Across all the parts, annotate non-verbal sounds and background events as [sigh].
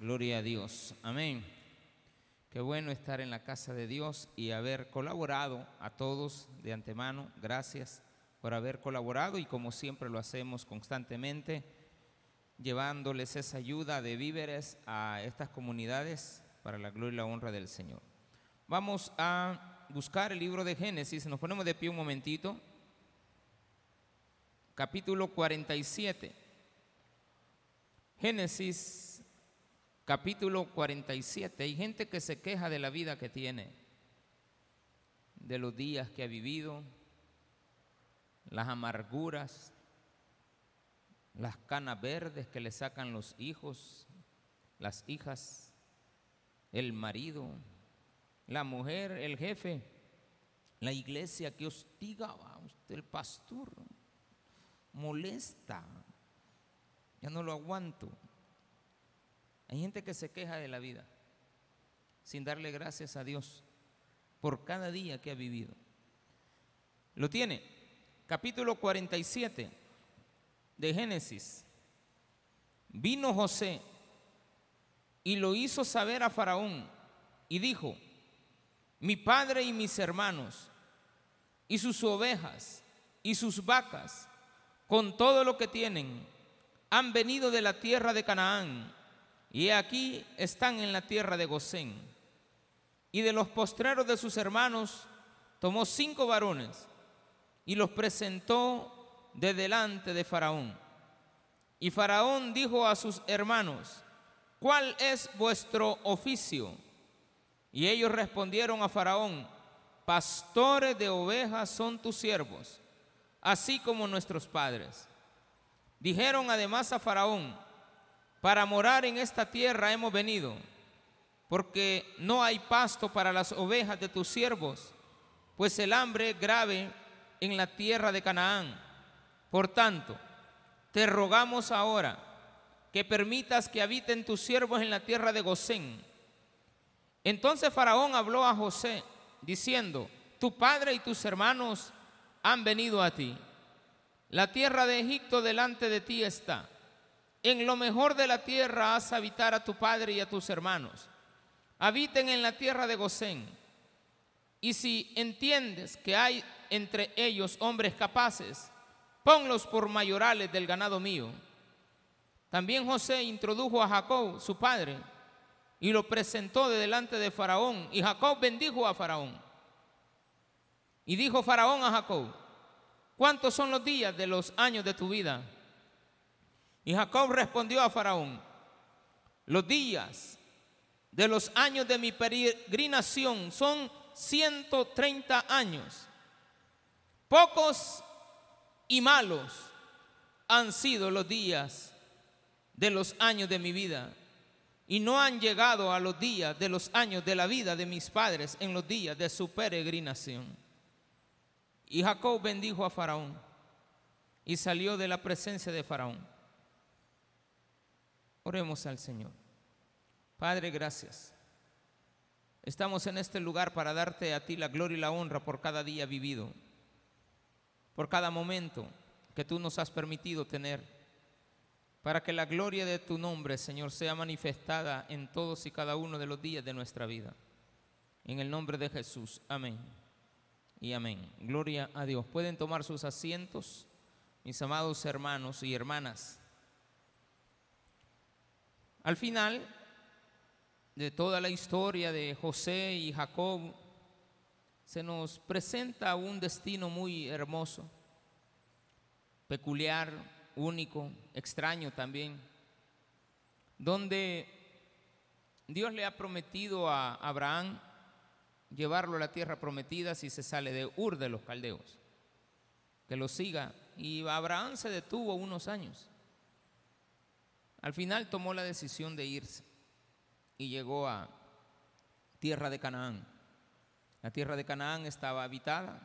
Gloria a Dios. Amén. Qué bueno estar en la casa de Dios y haber colaborado a todos de antemano. Gracias por haber colaborado y como siempre lo hacemos constantemente, llevándoles esa ayuda de víveres a estas comunidades para la gloria y la honra del Señor. Vamos a buscar el libro de Génesis. Nos ponemos de pie un momentito. Capítulo 47. Génesis capítulo 47. Hay gente que se queja de la vida que tiene, de los días que ha vivido, las amarguras, las canas verdes que le sacan los hijos, las hijas, el marido, la mujer, el jefe, la iglesia que hostiga a usted, el pastor, molesta, ya no lo aguanto. Hay gente que se queja de la vida sin darle gracias a Dios por cada día que ha vivido. Lo tiene. Capítulo 47 de Génesis. Vino José y lo hizo saber a Faraón y dijo, mi padre y mis hermanos y sus ovejas y sus vacas, con todo lo que tienen, han venido de la tierra de Canaán y aquí están en la tierra de Gosén. Y de los postreros de sus hermanos tomó cinco varones y los presentó de delante de Faraón. Y Faraón dijo a sus hermanos, ¿cuál es vuestro oficio? Y ellos respondieron a Faraón, pastores de ovejas son tus siervos, así como nuestros padres. Dijeron además a Faraón, para morar en esta tierra hemos venido, porque no hay pasto para las ovejas de tus siervos, pues el hambre es grave en la tierra de Canaán. Por tanto, te rogamos ahora que permitas que habiten tus siervos en la tierra de Gosén. Entonces Faraón habló a José, diciendo, tu padre y tus hermanos han venido a ti. La tierra de Egipto delante de ti está en lo mejor de la tierra haz habitar a tu padre y a tus hermanos. Habiten en la tierra de Gosén. Y si entiendes que hay entre ellos hombres capaces, ponlos por mayorales del ganado mío. También José introdujo a Jacob, su padre, y lo presentó de delante de Faraón. Y Jacob bendijo a Faraón. Y dijo Faraón a Jacob, ¿cuántos son los días de los años de tu vida? Y Jacob respondió a Faraón, los días de los años de mi peregrinación son 130 años. Pocos y malos han sido los días de los años de mi vida y no han llegado a los días de los años de la vida de mis padres en los días de su peregrinación. Y Jacob bendijo a Faraón y salió de la presencia de Faraón. Oremos al Señor. Padre, gracias. Estamos en este lugar para darte a ti la gloria y la honra por cada día vivido, por cada momento que tú nos has permitido tener, para que la gloria de tu nombre, Señor, sea manifestada en todos y cada uno de los días de nuestra vida. En el nombre de Jesús. Amén. Y amén. Gloria a Dios. Pueden tomar sus asientos, mis amados hermanos y hermanas. Al final de toda la historia de José y Jacob, se nos presenta un destino muy hermoso, peculiar, único, extraño también, donde Dios le ha prometido a Abraham llevarlo a la tierra prometida si se sale de Ur de los caldeos, que lo siga. Y Abraham se detuvo unos años. Al final tomó la decisión de irse y llegó a tierra de Canaán. La tierra de Canaán estaba habitada,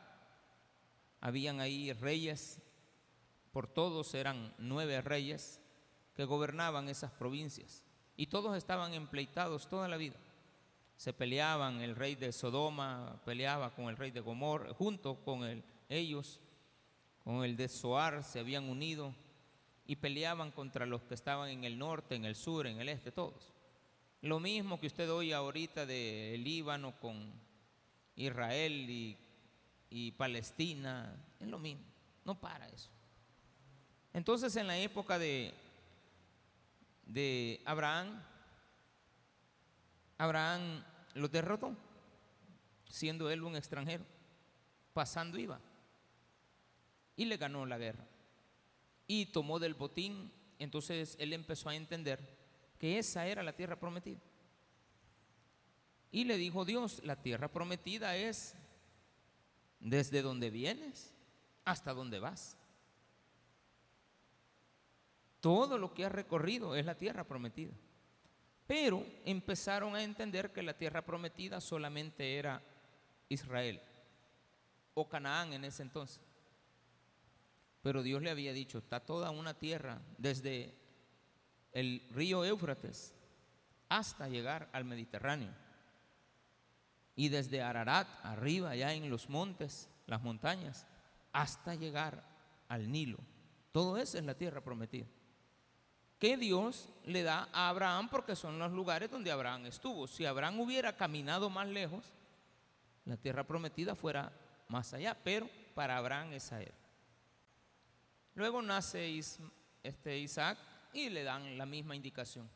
habían ahí reyes, por todos eran nueve reyes que gobernaban esas provincias y todos estaban empleitados toda la vida. Se peleaban, el rey de Sodoma peleaba con el rey de Gomorra, junto con ellos, con el de Soar, se habían unido y peleaban contra los que estaban en el norte, en el sur, en el este, todos. Lo mismo que usted oye ahorita del Líbano con Israel y, y Palestina, es lo mismo, no para eso. Entonces en la época de, de Abraham, Abraham lo derrotó, siendo él un extranjero, pasando iba, y le ganó la guerra. Y tomó del botín, entonces él empezó a entender que esa era la tierra prometida. Y le dijo Dios, la tierra prometida es desde donde vienes hasta donde vas. Todo lo que has recorrido es la tierra prometida. Pero empezaron a entender que la tierra prometida solamente era Israel o Canaán en ese entonces. Pero Dios le había dicho, está toda una tierra desde el río Éufrates hasta llegar al Mediterráneo. Y desde Ararat, arriba, allá en los montes, las montañas, hasta llegar al Nilo. Todo eso es la tierra prometida. Que Dios le da a Abraham porque son los lugares donde Abraham estuvo. Si Abraham hubiera caminado más lejos, la tierra prometida fuera más allá, pero para Abraham esa era. Luego nace este Isaac y le dan la misma indicación.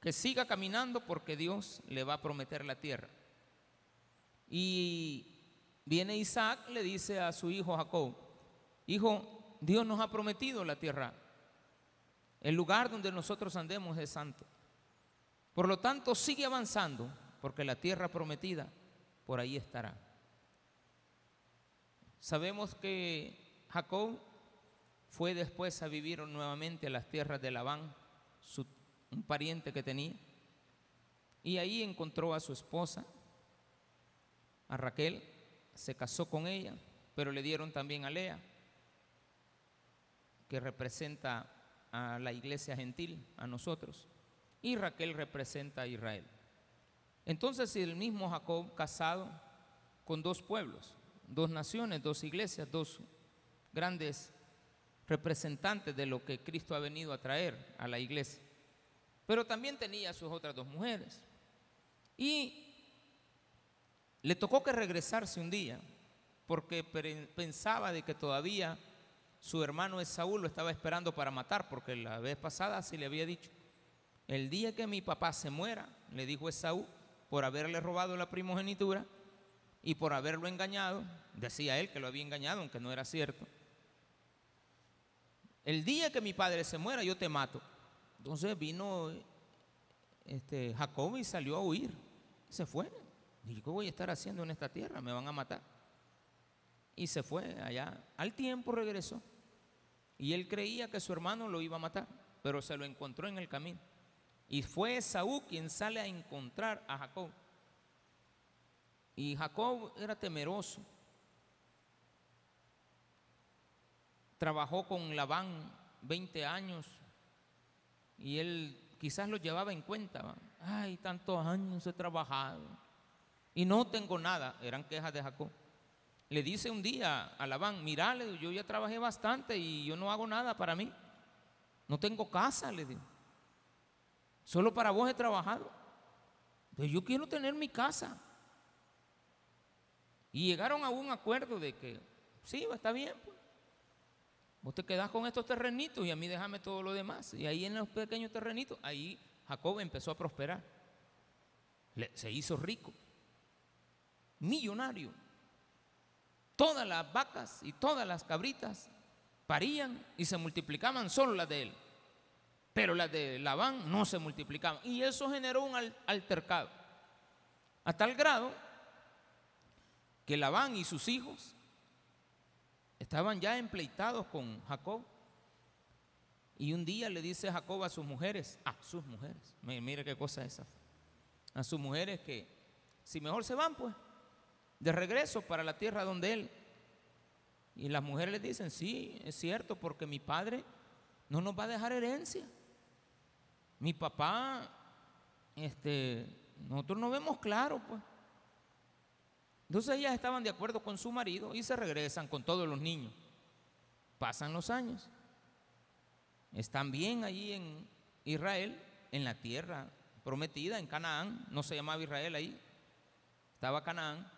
Que siga caminando porque Dios le va a prometer la tierra. Y viene Isaac, le dice a su hijo Jacob, hijo, Dios nos ha prometido la tierra. El lugar donde nosotros andemos es santo. Por lo tanto, sigue avanzando porque la tierra prometida por ahí estará. Sabemos que Jacob fue después a vivir nuevamente a las tierras de Labán, un pariente que tenía, y ahí encontró a su esposa, a Raquel, se casó con ella, pero le dieron también a Lea, que representa a la iglesia gentil, a nosotros, y Raquel representa a Israel. Entonces el mismo Jacob casado con dos pueblos, dos naciones, dos iglesias, dos grandes representante de lo que Cristo ha venido a traer a la iglesia. Pero también tenía sus otras dos mujeres. Y le tocó que regresarse un día, porque pensaba de que todavía su hermano Esaú lo estaba esperando para matar, porque la vez pasada sí le había dicho, el día que mi papá se muera, le dijo Esaú, por haberle robado la primogenitura y por haberlo engañado, decía él que lo había engañado, aunque no era cierto, el día que mi padre se muera, yo te mato. Entonces vino este, Jacob y salió a huir. Se fue. Dijo, ¿qué voy a estar haciendo en esta tierra? Me van a matar. Y se fue allá. Al tiempo regresó. Y él creía que su hermano lo iba a matar, pero se lo encontró en el camino. Y fue Saúl quien sale a encontrar a Jacob. Y Jacob era temeroso trabajó con Labán 20 años y él quizás lo llevaba en cuenta. Ay, tantos años he trabajado y no tengo nada. Eran quejas de Jacob. Le dice un día a Labán, mirale, yo ya trabajé bastante y yo no hago nada para mí. No tengo casa, le digo. Solo para vos he trabajado. Yo quiero tener mi casa. Y llegaron a un acuerdo de que, sí, está bien, pues. Vos te quedás con estos terrenitos y a mí déjame todo lo demás. Y ahí en los pequeños terrenitos, ahí Jacob empezó a prosperar. se hizo rico, millonario. Todas las vacas y todas las cabritas parían y se multiplicaban solo las de él. Pero las de Labán no se multiplicaban. Y eso generó un altercado. A tal grado que Labán y sus hijos Estaban ya empleitados con Jacob. Y un día le dice Jacob a sus mujeres, a sus mujeres, mire qué cosa es esa, a sus mujeres que si mejor se van pues, de regreso para la tierra donde él. Y las mujeres le dicen, sí, es cierto, porque mi padre no nos va a dejar herencia. Mi papá, este, nosotros no vemos claro pues. Entonces ellas estaban de acuerdo con su marido y se regresan con todos los niños. Pasan los años. Están bien allí en Israel, en la tierra prometida en Canaán, no se llamaba Israel ahí, estaba Canaán,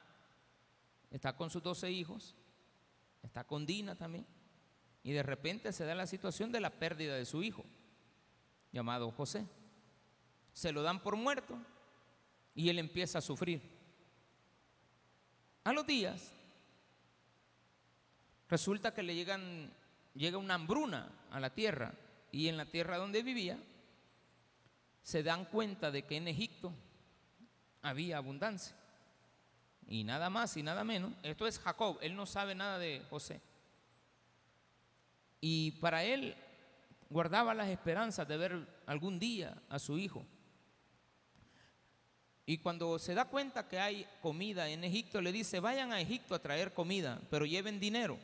está con sus doce hijos, está con Dina también, y de repente se da la situación de la pérdida de su hijo, llamado José. Se lo dan por muerto y él empieza a sufrir. A los días, resulta que le llegan, llega una hambruna a la tierra y en la tierra donde vivía se dan cuenta de que en Egipto había abundancia. Y nada más y nada menos. Esto es Jacob, él no sabe nada de José. Y para él guardaba las esperanzas de ver algún día a su hijo. Y cuando se da cuenta que hay comida en Egipto, le dice, vayan a Egipto a traer comida, pero lleven dinero.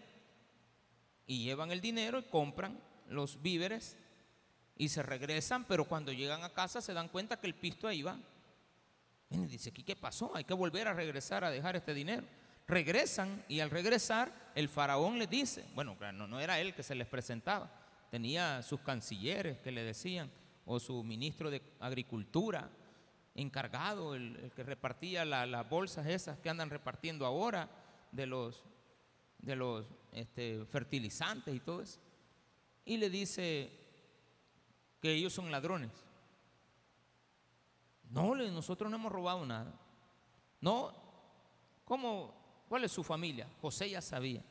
Y llevan el dinero y compran los víveres y se regresan, pero cuando llegan a casa se dan cuenta que el pisto ahí va. Y dice, ¿qué pasó? Hay que volver a regresar a dejar este dinero. Regresan y al regresar el faraón les dice, bueno, no, no era él que se les presentaba, tenía sus cancilleres que le decían, o su ministro de Agricultura encargado, el, que repartía las bolsas esas que andan repartiendo ahora de los, de los este, fertilizantes y todo eso. Y le dice, que ellos son ladrones. No, nosotros no hemos robado nada. No, ¿cómo? ¿Cuál es su familia? José ya sabía.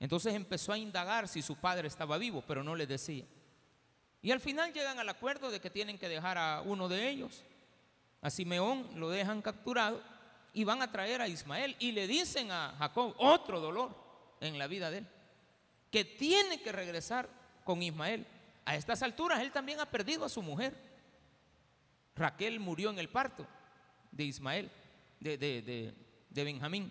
Entonces empezó a indagar si su padre estaba vivo, pero no le decía. Y al final llegan al acuerdo de que tienen que dejar a uno de ellos. A Simeón lo dejan capturado y van a traer a Ismael y le dicen a Jacob otro dolor en la vida de él, que tiene que regresar con Ismael. A estas alturas él también ha perdido a su mujer. Raquel murió en el parto de Ismael, de, de, Benjamín.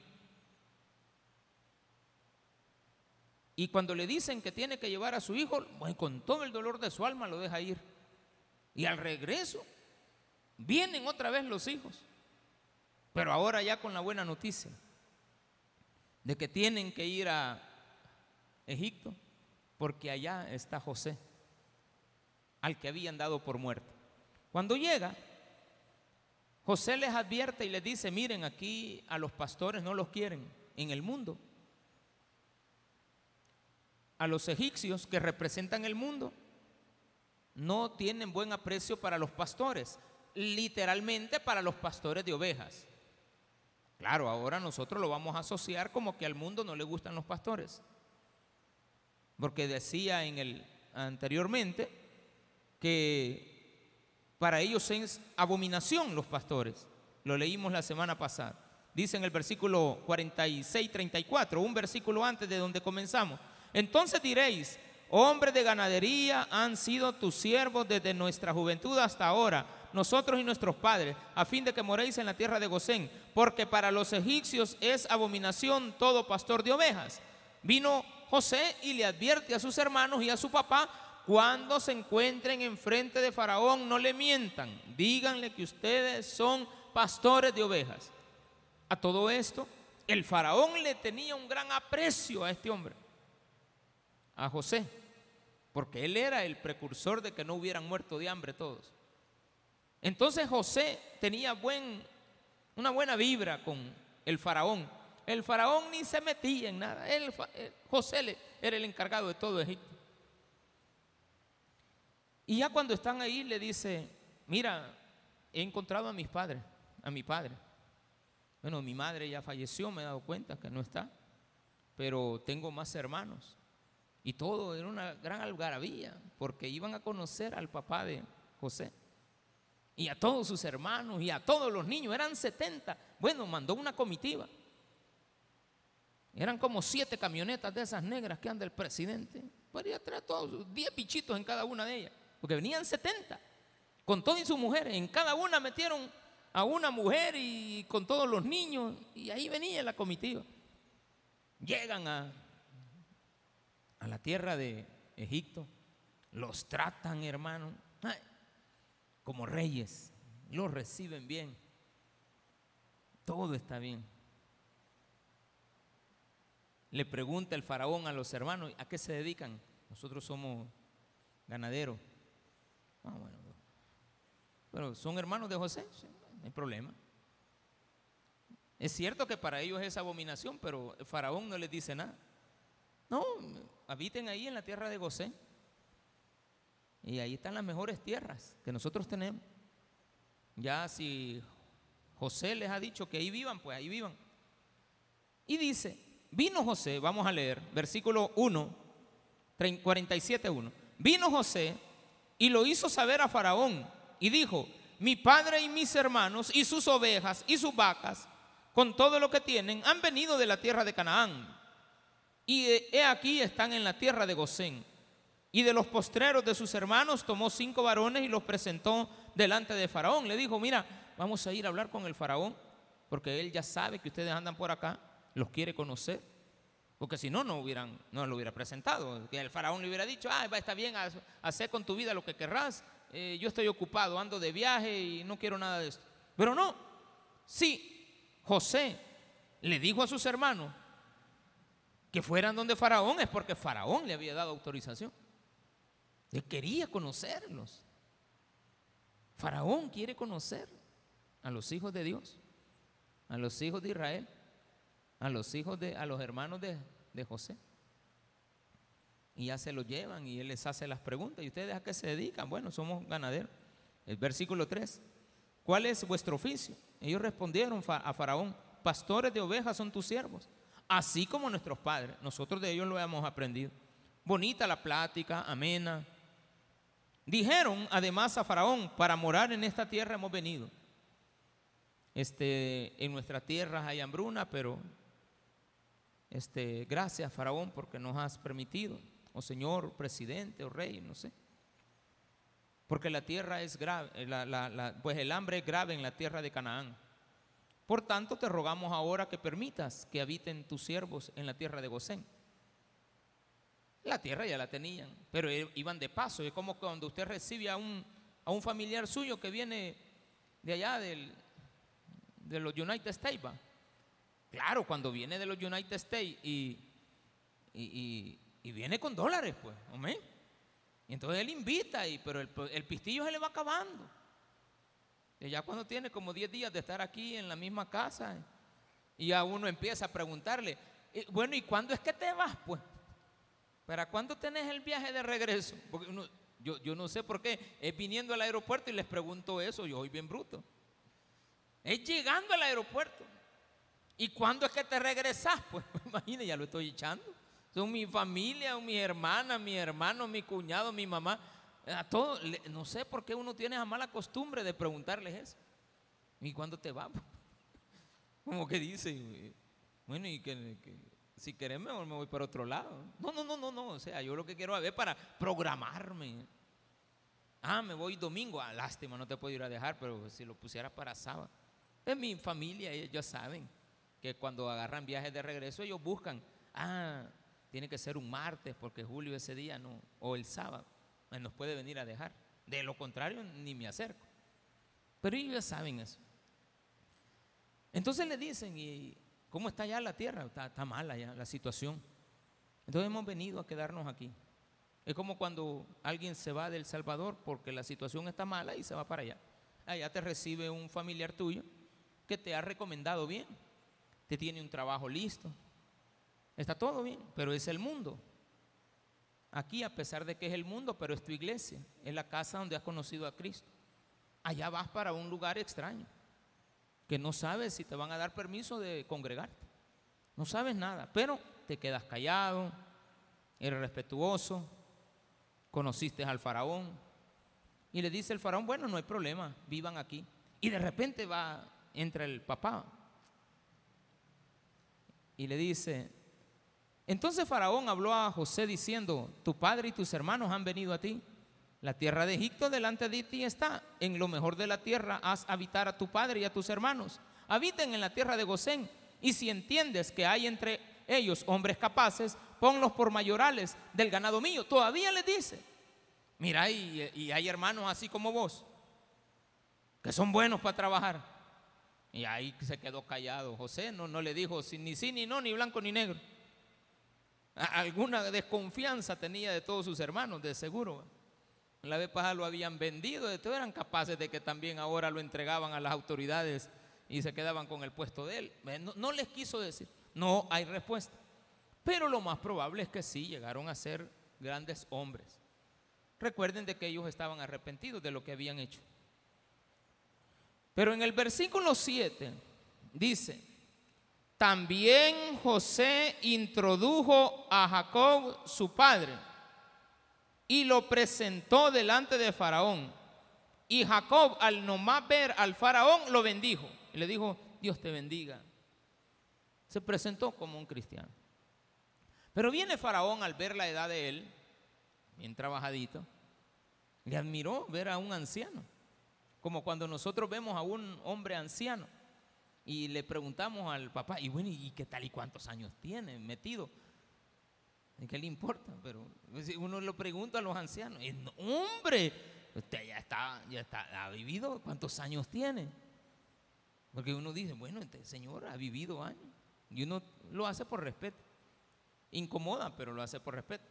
Y cuando le dicen que tiene que llevar a su hijo, con todo el dolor de su alma lo deja ir. Y al regreso, vienen otra vez los hijos. Pero ahora ya con la buena noticia de que tienen que ir a Egipto, porque allá está José al que habían dado por muerto. Cuando llega, José les advierte y les dice, miren, aquí a los pastores no los quieren en el mundo. A los egipcios que representan el mundo no tienen buen aprecio para los pastores, literalmente para los pastores de ovejas. Claro, ahora nosotros lo vamos a asociar como que al mundo no le gustan los pastores. Porque decía en el anteriormente que para ellos es abominación los pastores. Lo leímos la semana pasada. Dice en el versículo 46, 34, un versículo antes de donde comenzamos. Entonces diréis, hombres de ganadería han sido tus siervos desde nuestra juventud hasta ahora, nosotros y nuestros padres, a fin de que moréis en la tierra de Gosén, porque para los egipcios es abominación todo pastor de ovejas. Vino José y le advierte a sus hermanos y a su papá cuando se encuentren enfrente de Faraón, no le mientan. Díganle que ustedes son pastores de ovejas. A todo esto, el Faraón le tenía un gran aprecio a este hombre, a José, porque él era el precursor de que no hubieran muerto de hambre todos. Entonces José tenía buen, una buena vibra con el Faraón. El Faraón ni se metía en nada. José era el encargado de todo Egipto. Y ya cuando están ahí le dice, mira, he encontrado a mis padres, a mi padre. Bueno, mi madre ya falleció, me he dado cuenta que no está, pero tengo más hermanos. Y todo era una gran algarabía, porque iban a conocer al papá de José. Y a todos sus hermanos y a todos los niños, eran 70. Bueno, mandó una comitiva. Eran como siete camionetas de esas negras que anda el presidente. Podría traer todos, 10 bichitos en cada una de ellas porque venían 70, con todas y sus mujeres. En cada una metieron a una mujer y con todos los niños, y ahí venía la comitiva. Llegan a, a la tierra de Egipto, los tratan, hermano, como reyes, los reciben bien, todo está bien. Le pregunta el faraón a los hermanos, ¿a qué se dedican? Nosotros somos ganaderos. Ah, pero son hermanos de José, no hay problema. Es cierto que para ellos es abominación, pero el faraón no les dice nada. No, habiten ahí en la tierra de Gosén. Y ahí están las mejores tierras que nosotros tenemos. Ya si José les ha dicho que ahí vivan, pues ahí vivan. Y dice, vino José, vamos a leer, versículo 1, 47.1. Vino José y lo hizo saber a Faraón y dijo, mi padre y mis hermanos y sus ovejas y sus vacas, con todo lo que tienen, han venido de la tierra de Canaán. Y he aquí están en la tierra de Gosén. Y de los postreros de sus hermanos tomó cinco varones y los presentó delante de Faraón. Le dijo, mira, vamos a ir a hablar con el Faraón, porque él ya sabe que ustedes andan por acá, los quiere conocer. Porque si no, no, hubieran, no lo hubiera presentado. Que el faraón le hubiera dicho, ah, está bien, haz, hacer con tu vida lo que querrás. Eh, yo estoy ocupado, ando de viaje y no quiero nada de esto. Pero no, si José le dijo a sus hermanos que fueran donde Faraón, es porque Faraón le había dado autorización. Él quería conocerlos. Faraón quiere conocer a los hijos de Dios, a los hijos de Israel, a los hijos de, a los hermanos de, de José. Y ya se los llevan y él les hace las preguntas. ¿Y ustedes a qué se dedican? Bueno, somos ganaderos. El versículo 3. ¿Cuál es vuestro oficio? Ellos respondieron a Faraón, pastores de ovejas son tus siervos, así como nuestros padres. Nosotros de ellos lo hemos aprendido. Bonita la plática, amena, Dijeron además a Faraón, para morar en esta tierra hemos venido. Este, en nuestra tierra hay hambruna, pero este, gracias Faraón porque nos has permitido, o oh Señor, presidente o rey, no sé. Porque la tierra es grave, eh, pues el hambre es grave en la tierra de Canaán. Por tanto, te rogamos ahora que permitas que habiten tus siervos en la tierra de Gosén la tierra ya la tenían, pero iban de paso. Es como cuando usted recibe a un, a un familiar suyo que viene de allá de los United States. Claro, cuando viene de los United States y, y, viene con dólares, pues, amén. Entonces él invita, y, pero el pistillo se le va acabando. Ya cuando tiene como 10 días de estar aquí en la misma casa, y a uno empieza a preguntarle, eh, bueno, ¿y cuándo es que te vas? Pues ¿Para cuándo tenés el viaje de regreso? Porque yo, yo, no sé por qué. Es viniendo al aeropuerto y les pregunto eso. Yo soy bien bruto. Es llegando al aeropuerto. ¿Y cuándo es que te regresas? Pues [laughs] imagínate, ya lo estoy echando. Son mi familia, mi hermana, mi hermano, mi cuñado, mi mamá. No sé por qué uno tiene esa mala costumbre de preguntarles eso. ¿Y cuándo te vas? [laughs] Como que dice, bueno, y que si querés, mejor me voy para otro lado. No, no, no, no, no. O sea, yo lo que quiero es para programarme. Ah, me voy domingo. Ah, lástima, no te puedo ir a dejar, pero si lo pusieras para sábado. Es mi familia, ellos saben que cuando agarran viajes de regreso, ellos buscan. Ah, tiene que ser un martes, porque Julio ese día no, o el sábado, nos puede venir a dejar. De lo contrario, ni me acerco. Pero ellos ya saben eso. Entonces le dicen, y ¿Cómo está ya la tierra? Está, mala ya la situación. Entonces hemos venido a quedarnos aquí. Es como cuando alguien se va del Salvador porque la situación está mala y se va para allá. Allá te recibe un familiar tuyo que te ha recomendado bien, te tiene un trabajo listo, está todo bien, pero es el mundo. Aquí, a pesar de que es el mundo, pero es tu iglesia, es la casa donde has conocido a Cristo. Allá vas para un lugar extraño que no sabes si te van a dar permiso de congregarte. No sabes nada, pero te quedas callado, eres respetuoso, conociste al faraón. Y le dice el faraón, bueno, no hay problema, vivan aquí. Y de repente va, entra el papá y le dice, entonces faraón habló a José diciendo, tu padre y tus hermanos han venido a ti la tierra de Egipto delante de ti está. En lo mejor de la tierra haz habitar a tu padre y a tus hermanos. Habiten en la tierra de Gosén. Y si entiendes que hay entre ellos hombres capaces, ponlos por mayorales del ganado mío. Todavía les dice, mira, y, hay hermanos así como vos, que son buenos para trabajar. Y ahí se quedó callado. José no, no le dijo ni sí, ni no, ni blanco, ni negro. Alguna desconfianza tenía de todos sus hermanos, de seguro. La vez pasada lo habían vendido, entonces eran capaces de que también ahora lo entregaban a las autoridades y se quedaban con el puesto de él. No, no les quiso decir, no hay respuesta. Pero lo más probable es que sí llegaron a ser grandes hombres. Recuerden de que ellos estaban arrepentidos de lo que habían hecho. Pero en el versículo 7 dice, también José introdujo a Jacob su padre y lo presentó delante de Faraón. Y Jacob al nomás ver al Faraón lo bendijo. Y le dijo, Dios te bendiga. Se presentó como un cristiano. Pero viene Faraón al ver la edad de él, bien trabajadito, le admiró ver a un anciano. Como cuando nosotros vemos a un hombre anciano y le preguntamos al papá, y bueno, ¿y qué tal y cuántos años tiene metido? ¿Y qué le importa? Pero uno lo pregunta a los ancianos, hombre, usted ya está, ya está, ha vivido, ¿cuántos años tiene? Porque uno dice, bueno, este señor ha vivido años. Y uno lo hace por respeto. Incomoda, pero lo hace por respeto.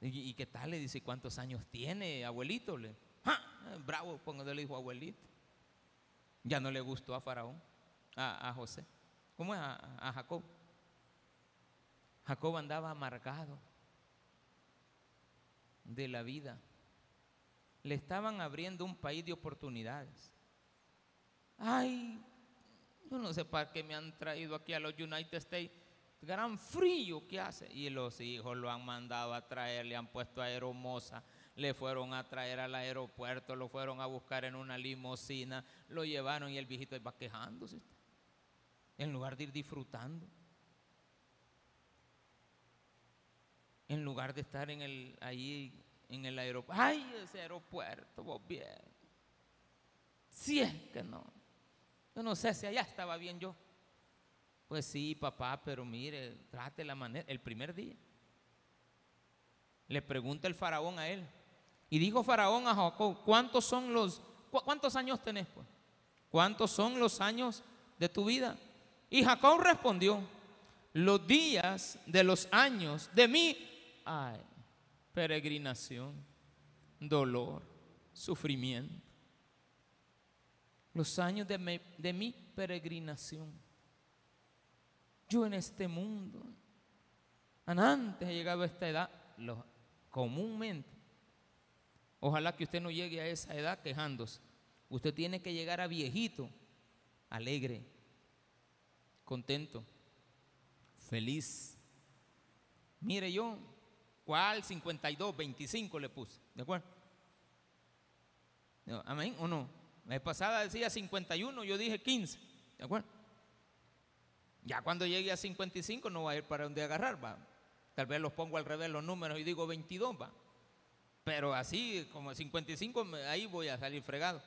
¿Y, qué tal? Le dice, ¿cuántos años tiene, abuelito? Le, Bravo, cuando le dijo abuelito. Ya no le gustó a Faraón, a, José. ¿Cómo es? A, Jacob. Jacob andaba amargado de la vida. Le estaban abriendo un país de oportunidades. Ay, yo no sé para qué me han traído aquí a los United States. Gran frío que hace. Y los hijos lo han mandado a traer, le han puesto a aeromosa le fueron a traer al aeropuerto, lo fueron a buscar en una limusina, lo llevaron y el viejito va quejándose. En lugar de ir disfrutando. En lugar de estar en el, ahí en el aeropuerto. ¡Ay, ese aeropuerto! Vos bien. Si es que no. Yo no sé si allá estaba bien yo. Pues sí, papá, pero mire, trate la manera. El primer día. Le pregunta el faraón a él. Y dijo Faraón a Jacob, ¿cuántos son los, cuántos años tenés? Pues? ¿Cuántos son los años de tu vida? Y Jacob respondió, los días de los años de mi peregrinación, dolor, sufrimiento. Los años de mi peregrinación. Yo en este mundo, antes he llegado a esta edad, comúnmente Ojalá que usted no llegue a esa edad quejándose. Usted tiene que llegar a viejito, alegre, contento, feliz. Mire yo, ¿cuál 52, 25 le puse? ¿De acuerdo? ¿Amén o no? La vez pasada decía 51, yo dije 15. ¿De acuerdo? Ya cuando llegue a 55 no va a ir para donde agarrar, va. Tal vez los pongo al revés los números y digo 22, va. Pero así, como 55, ahí voy a salir fregado.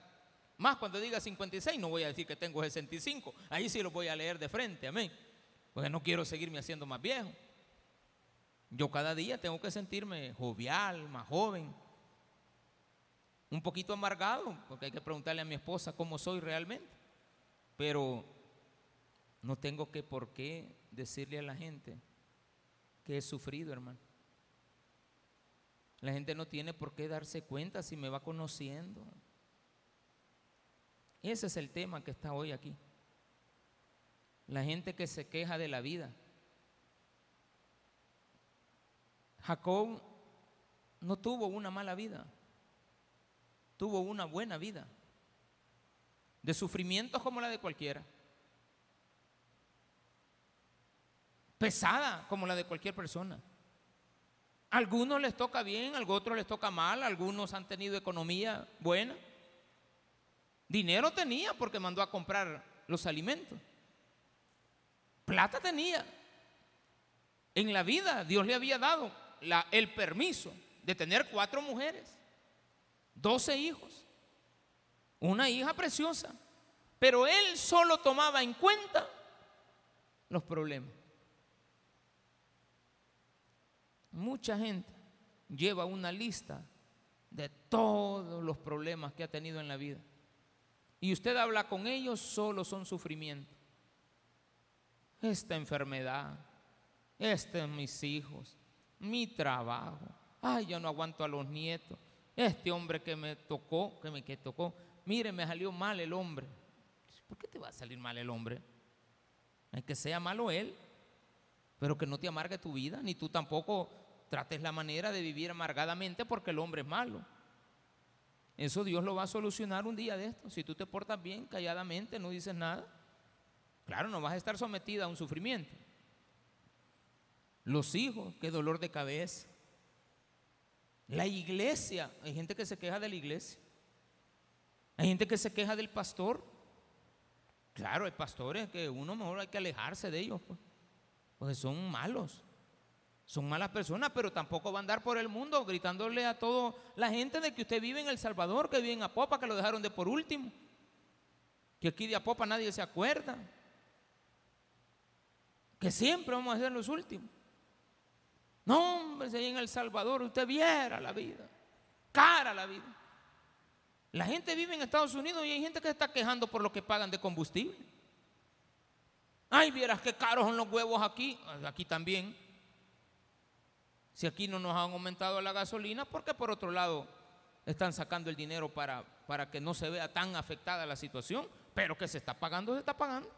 Más cuando diga 56, no voy a decir que tengo 65. Ahí sí lo voy a leer de frente, amén. Porque no quiero seguirme haciendo más viejo. Yo cada día tengo que sentirme jovial, más joven. Un poquito amargado, porque hay que preguntarle a mi esposa cómo soy realmente. Pero no tengo que por qué decirle a la gente que he sufrido, hermano. La gente no tiene por qué darse cuenta si me va conociendo. Ese es el tema que está hoy aquí. La gente que se queja de la vida. Jacob no tuvo una mala vida, tuvo una buena vida, de sufrimientos como la de cualquiera, pesada como la de cualquier persona algunos les toca bien, a otros les toca mal, algunos han tenido economía buena. Dinero tenía porque mandó a comprar los alimentos. Plata tenía. En la vida Dios le había dado el permiso de tener cuatro mujeres, doce hijos, una hija preciosa. Pero él solo tomaba en cuenta los problemas. Mucha gente lleva una lista de todos los problemas que ha tenido en la vida. Y usted habla con ellos, solo son sufrimiento. Esta enfermedad, este mis hijos, mi trabajo. Ay, yo no aguanto a los nietos. Este hombre que me tocó, que me que tocó, mire, me salió mal el hombre. ¿Por qué te va a salir mal el hombre? Hay que sea malo él, pero que no te amargue tu vida, ni tú tampoco trates la manera de vivir amargadamente porque el hombre es malo. Eso Dios lo va a solucionar un día de esto. Si tú te portas bien, calladamente, no dices nada, claro, no vas a estar sometida a un sufrimiento. Los hijos, qué dolor de cabeza. La iglesia, hay gente que se queja de la iglesia. Hay gente que se queja del pastor. Claro, hay pastores que uno mejor hay que alejarse de ellos, pues, porque son malos. Son malas personas, pero tampoco va a andar por el mundo gritándole a toda la gente de que usted vive en El Salvador, que vive en Apopa, que lo dejaron de por último. Que aquí de Apopa nadie se acuerda. Que siempre vamos a ser los últimos. No, hombre, si en El Salvador usted viera la vida, cara la vida. La gente vive en Estados Unidos y hay gente que está quejando por lo que pagan de combustible. Ay, vieras qué caros son los huevos aquí, aquí también. Si aquí no nos han aumentado la gasolina, porque por otro lado están sacando el dinero para, para que no se vea tan afectada la situación, pero que se está pagando, se está pagando.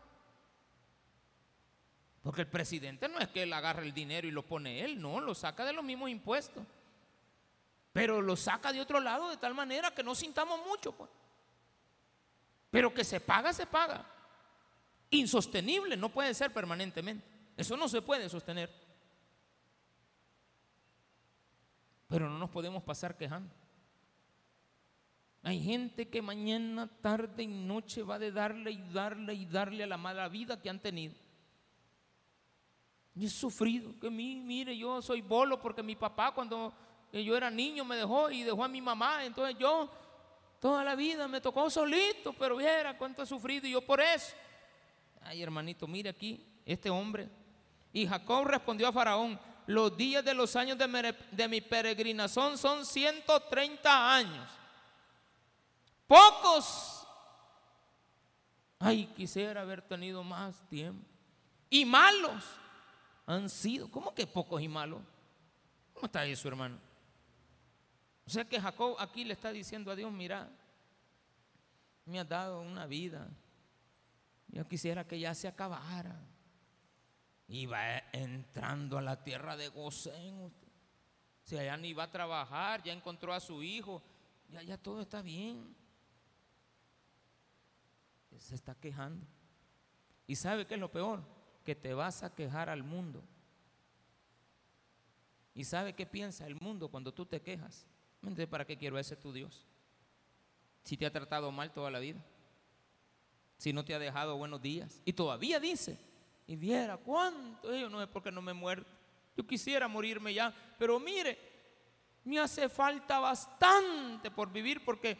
Porque el presidente no es que él agarre el dinero y lo pone él, no, lo saca de los mismos impuestos. Pero lo saca de otro lado de tal manera que no sintamos mucho. Pues. Pero que se paga, se paga. Insostenible, no puede ser permanentemente. Eso no se puede sostener. Pero no nos podemos pasar quejando. Hay gente que mañana, tarde y noche va de darle y darle y darle a la mala vida que han tenido. Y he sufrido, que mí, mire, yo soy bolo porque mi papá cuando yo era niño me dejó y dejó a mi mamá, entonces yo toda la vida me tocó solito, pero viera cuánto he sufrido y yo por eso. Ay, hermanito, mire aquí, este hombre. Y Jacob respondió a Faraón, los días de los años de, mi peregrinación son 130 años. Pocos. Ay, quisiera haber tenido más tiempo. Y malos han sido. ¿Cómo que pocos y malos? ¿Cómo está eso, hermano? O sea que Jacob aquí le está diciendo a Dios, mira, me has dado una vida. Yo quisiera que ya se acabara. Y va entrando a la tierra de Gosén. Sea, ya ni va a trabajar, ya encontró a su hijo, ya, ya todo está bien. Se está quejando. ¿Y sabe qué es lo peor? que te vas a quejar al mundo. ¿Y sabe qué piensa el mundo cuando tú te quejas? Entonces, ¿para qué quiero ese tu Dios? Si te ha tratado mal toda la vida. Si no te ha dejado buenos días. Y todavía dice, y viera cuánto, yo no es porque no me muero. Yo quisiera morirme ya, pero mire, me hace falta bastante por vivir porque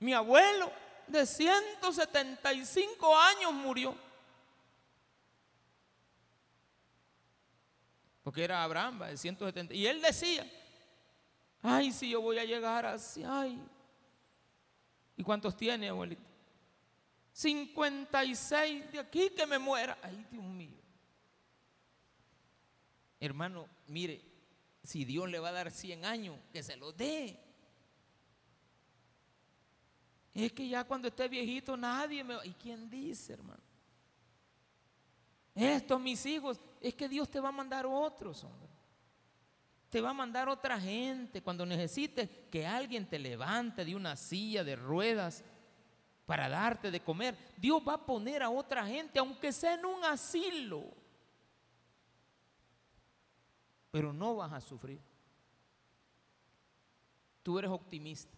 mi abuelo de 175 años murió. porque era Abraham, de 170. Y él decía, ay, si yo voy a llegar así, ay. ¿Y cuántos tiene, abuelito? 56 de aquí que me muera. Ay, Dios mío. Hermano, mire, si Dios le va a dar 100 años, que se los dé. Es que ya cuando esté viejito nadie me. ¿Y quién dice, hermano? Estos mis hijos, es que Dios te va a mandar otros, hombre. Te va a mandar otra gente cuando necesites que alguien te levante de una silla de ruedas para darte de comer. Dios va a poner a otra gente, aunque sea en un asilo. Pero no vas a sufrir. Tú eres optimista.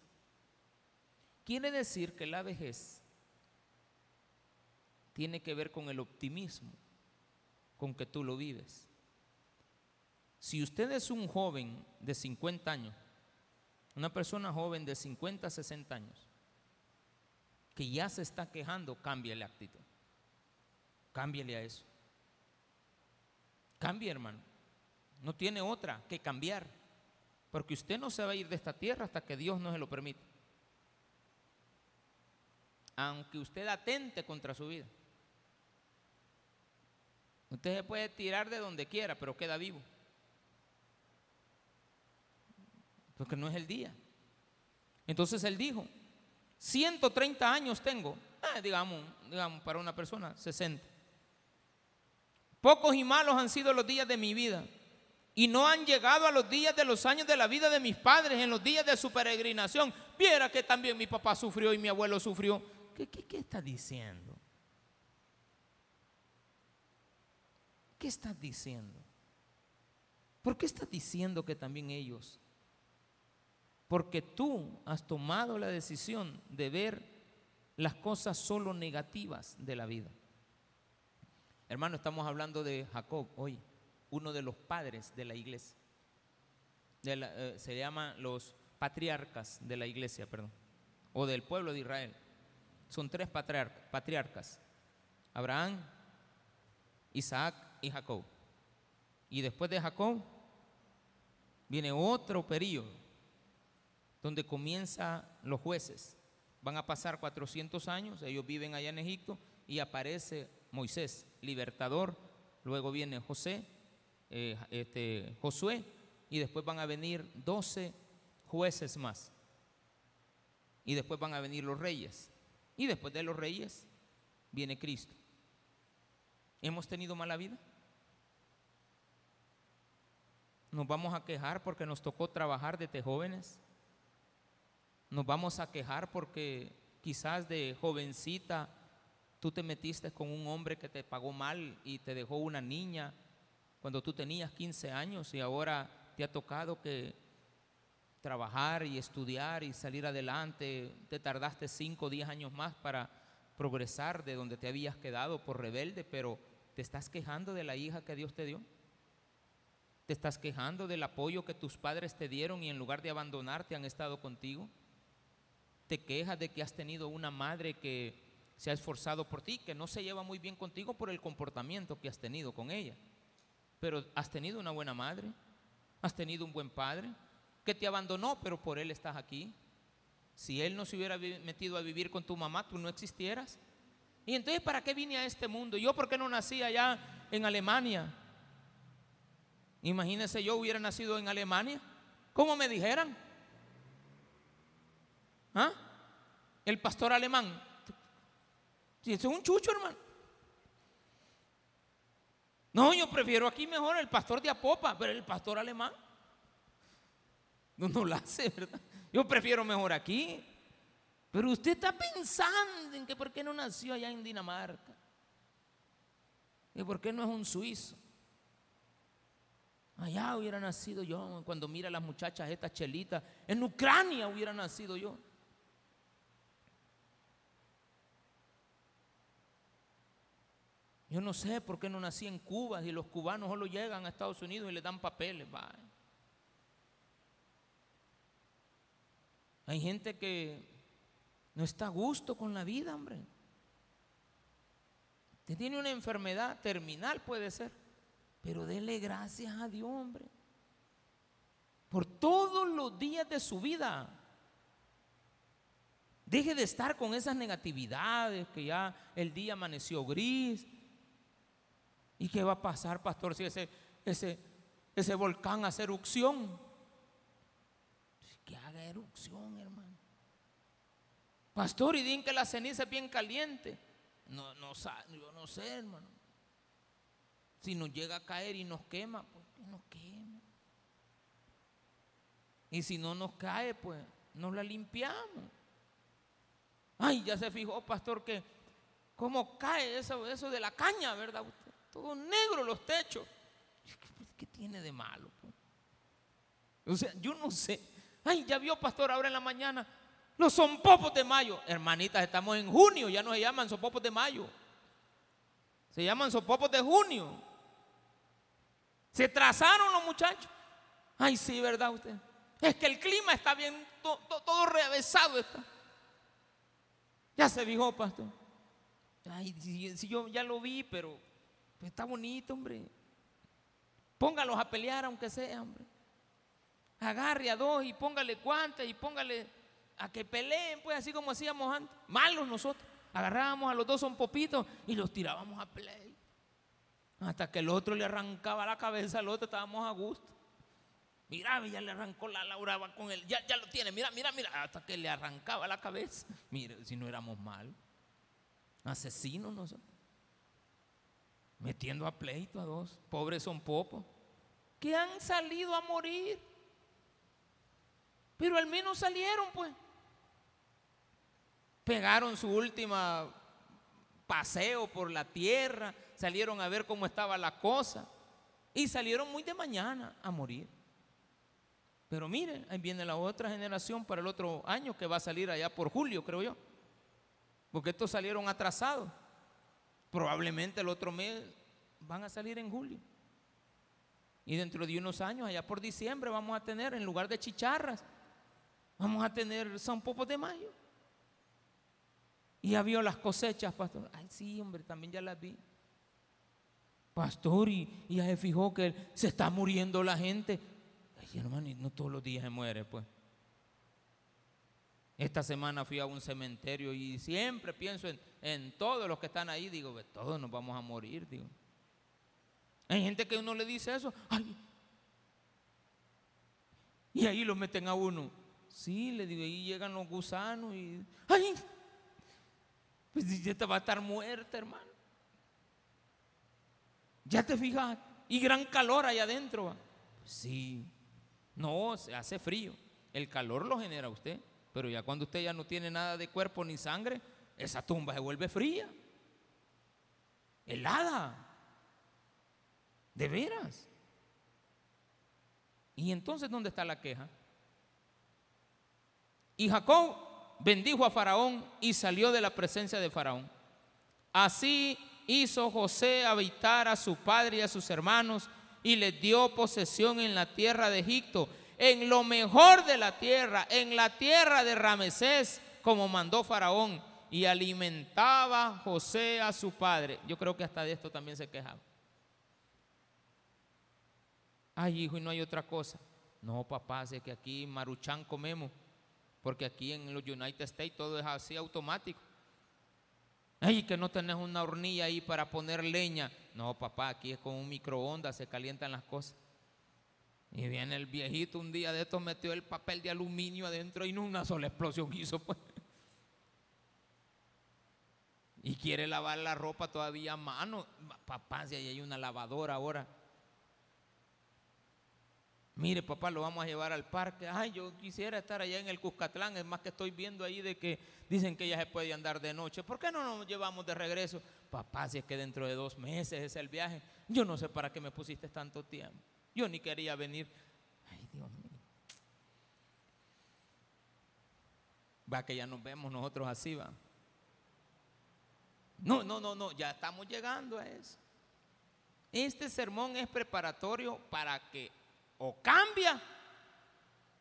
Quiere decir que la vejez tiene que ver con el optimismo con que tú lo vives. Si usted es un joven de 50 años, una persona joven de 50 60 años, que ya se está quejando, cámbiale actitud. Cámbiale a eso. Cambie, hermano. No tiene otra que cambiar. Porque usted no se va a ir de esta tierra hasta que Dios no se lo permita. Aunque usted atente contra su vida. Usted se puede tirar de donde quiera, pero queda vivo. Porque no es el día. Entonces él dijo, 130 años tengo, eh, digamos, digamos, para una persona, 60. Pocos y malos han sido los días de mi vida y no han llegado a los días de los años de la vida de mis padres, en los días de su peregrinación. Viera que también mi papá sufrió y mi abuelo sufrió. ¿Qué, qué, está diciendo? ¿Qué estás diciendo? ¿Por qué estás diciendo que también ellos? Porque tú has tomado la decisión de ver las cosas solo negativas de la vida. Hermano, estamos hablando de Jacob hoy uno de los padres de la iglesia. Eh, se llaman los patriarcas de la iglesia, perdón, o del pueblo de Israel. Son tres patriarcas, Abraham, Isaac y Jacob. Y después de Jacob viene otro periodo donde comienzan los jueces. Van a pasar 400 años, ellos viven allá en Egipto y aparece Moisés, libertador. Luego viene José, eh, este, Josué y después van a venir 12 jueces más. Y después van a venir los reyes. Y después de los reyes viene Cristo. ¿Hemos tenido mala vida? ¿Nos vamos a quejar porque nos tocó trabajar desde jóvenes? ¿Nos vamos a quejar porque quizás de jovencita tú te metiste con un hombre que te pagó mal y te dejó una niña cuando tú tenías 15 años y ahora te ha tocado que trabajar y estudiar y salir adelante, te tardaste 5 o 10 años más para progresar de donde te habías quedado por rebelde, pero te estás quejando de la hija que Dios te dio. Te estás quejando del apoyo que tus padres te dieron y en lugar de abandonarte han estado contigo. Te quejas de que has tenido una madre que se ha esforzado por ti, que no se lleva muy bien contigo por el comportamiento que has tenido con ella. Pero has tenido una buena madre, has tenido un buen padre, que te abandonó, pero por él estás aquí. Si él no se hubiera metido a vivir con tu mamá, tú no existieras. Y entonces, ¿para qué vine a este mundo? Yo, ¿por qué no nací allá en Alemania? Imagínense, yo hubiera nacido en Alemania. ¿Cómo me dijeran? ¿Ah? El pastor alemán. Es un chucho, hermano. No, yo prefiero aquí mejor el pastor de Apopa, pero el pastor alemán no, no lo hace, ¿verdad? Yo prefiero mejor aquí. Pero usted está pensando en que por qué no nació allá en Dinamarca. Y por qué no es un suizo. Allá hubiera nacido yo, cuando mira a las muchachas estas chelitas, en Ucrania hubiera nacido yo. Yo no sé por qué no nací en Cuba y los cubanos solo llegan a Estados Unidos y le dan papeles. Hay gente que no está a gusto con la vida, hombre. Usted tiene una enfermedad terminal, puede ser, pero dele gracias a Dios, hombre. Por todos los días de su vida. Deje de estar con esas negatividades, que ya el día amaneció gris, ¿Y qué va a pasar, pastor, si ese, ese, ese volcán hace erupción? Que haga erupción, hermano. Pastor, y dicen que la ceniza es bien caliente. No, no, yo no sé, hermano. Si nos llega a caer y nos quema, pues nos quema. Y si no nos cae, pues nos la limpiamos. Ay, ya se fijó, pastor, que cómo cae eso, eso de la caña, ¿verdad? Todo negro los techos. ¿Qué, tiene de malo? O sea, yo no sé. Ay, ya vio pastor ahora en la mañana. Los popos de mayo. Hermanitas, estamos en junio, ya no se llaman sopopos de mayo. Se llaman sopopos de junio. Se trazaron los muchachos. Ay, sí, ¿verdad usted? Es que el clima está bien, todo revesado está. Ya se dijo, pastor. Ay, si yo ya lo vi, pero pues está bonito, hombre. Póngalos a pelear aunque sea, hombre. Agarre a dos y póngale guantes y póngale a que peleen, pues así como hacíamos antes. Malos nosotros. Agarrábamos a los dos son popitos y los tirábamos a pelear. Hasta que el otro le arrancaba la cabeza al otro, estábamos a gusto. Mira, ya le arrancó la Laura va con él, ya, ya lo tiene, mira, mira, mira, hasta que le arrancaba la cabeza. Mire, si no éramos mal, asesinos nosotros, metiendo a pleito a dos, pobres son popos, que han salido a morir, pero al menos salieron pues. Pegaron su última paseo por la tierra, salieron a ver cómo estaba la cosa y salieron muy de mañana a morir. Pero miren, ahí viene la otra generación para el otro año que va a salir allá por julio, creo yo. Porque estos salieron atrasados. Probablemente el otro mes van a salir en julio. Y dentro de unos años, allá por diciembre, vamos a tener, en lugar de chicharras, vamos a tener Popos de Mayo. Y ya vio las cosechas, pastor. Ay, sí, hombre, también ya las vi. Pastor, y, y ya se fijó que se está muriendo la gente. Ay, hermano, y no todos los días se muere, pues. Esta semana fui a un cementerio y siempre pienso en, todos los que están ahí. Digo, todos nos vamos a morir, digo. Hay gente que uno le dice eso. Ay. Y ahí lo meten a uno. Sí, le digo, ahí llegan los gusanos y. ¡Ay! Pues ya te va a estar muerta, hermano. Ya te fijas. Y gran calor allá adentro. Sí. No, se hace frío. El calor lo genera usted. Pero ya cuando usted ya no tiene nada de cuerpo ni sangre, esa tumba se vuelve fría. Helada. De veras. ¿Y entonces dónde está la queja? Y Jacob bendijo a Faraón y salió de la presencia de Faraón. Así hizo José habitar a su padre y a sus hermanos y les dio posesión en la tierra de Egipto, en lo mejor de la tierra, en la tierra de Ramesés, como mandó Faraón, y alimentaba José a su padre. Yo creo que hasta de esto también se quejaba. Ay, hijo, y no hay otra cosa. No, papá, sé que aquí maruchán comemos, porque aquí en los United States todo es así automático. Ay, que no tenés una hornilla ahí para poner leña. No, papá, aquí es con un microondas, se calientan las cosas. Y viene el viejito un día de estos, metió el papel de aluminio adentro y no una sola explosión hizo. Pues. Y quiere lavar la ropa todavía a mano. Papá, si ahí hay una lavadora ahora. Mire, papá, lo vamos a llevar al parque. Ay, yo quisiera estar allá en el Cuscatlán. Es más que estoy viendo ahí de que dicen que ya se puede andar de noche. ¿Por qué no nos llevamos de regreso? Papá, si es que dentro de dos meses es el viaje. Yo no sé para qué me pusiste tanto tiempo. Yo ni quería venir. Ay, Dios mío. Va que ya nos vemos nosotros así, va. No, no, no, no, ya estamos llegando a eso. Este sermón es preparatorio para que o cambia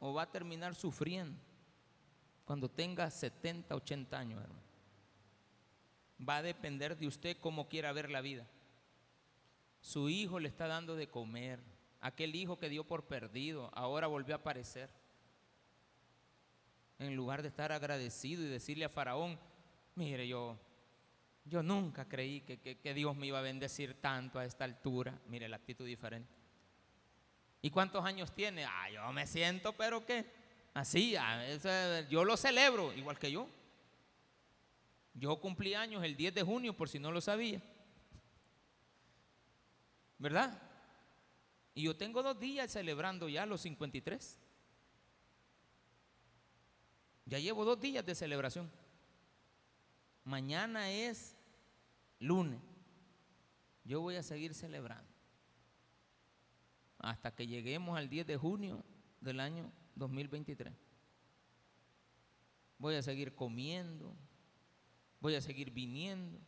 o va a terminar sufriendo cuando tenga 70, 80 años, hermano. Va a depender de usted cómo quiera ver la vida. Su hijo le está dando de comer. Aquel hijo que dio por perdido, ahora volvió a aparecer. En lugar de estar agradecido y decirle a Faraón, mire, yo, yo nunca creí que, que Dios me iba a bendecir tanto a esta altura. Mire la actitud diferente. ¿Y cuántos años tiene? Ah, yo me siento, pero ¿qué? Así, ah, yo lo celebro, igual que yo. Yo cumplí años el 10 de junio, por si no lo sabía. ¿Verdad? Y yo tengo dos días celebrando ya los 53. Ya llevo dos días de celebración. Mañana es lunes. Yo voy a seguir celebrando hasta que lleguemos al 10 de junio del año 2023. Voy a seguir comiendo, voy a seguir viniendo,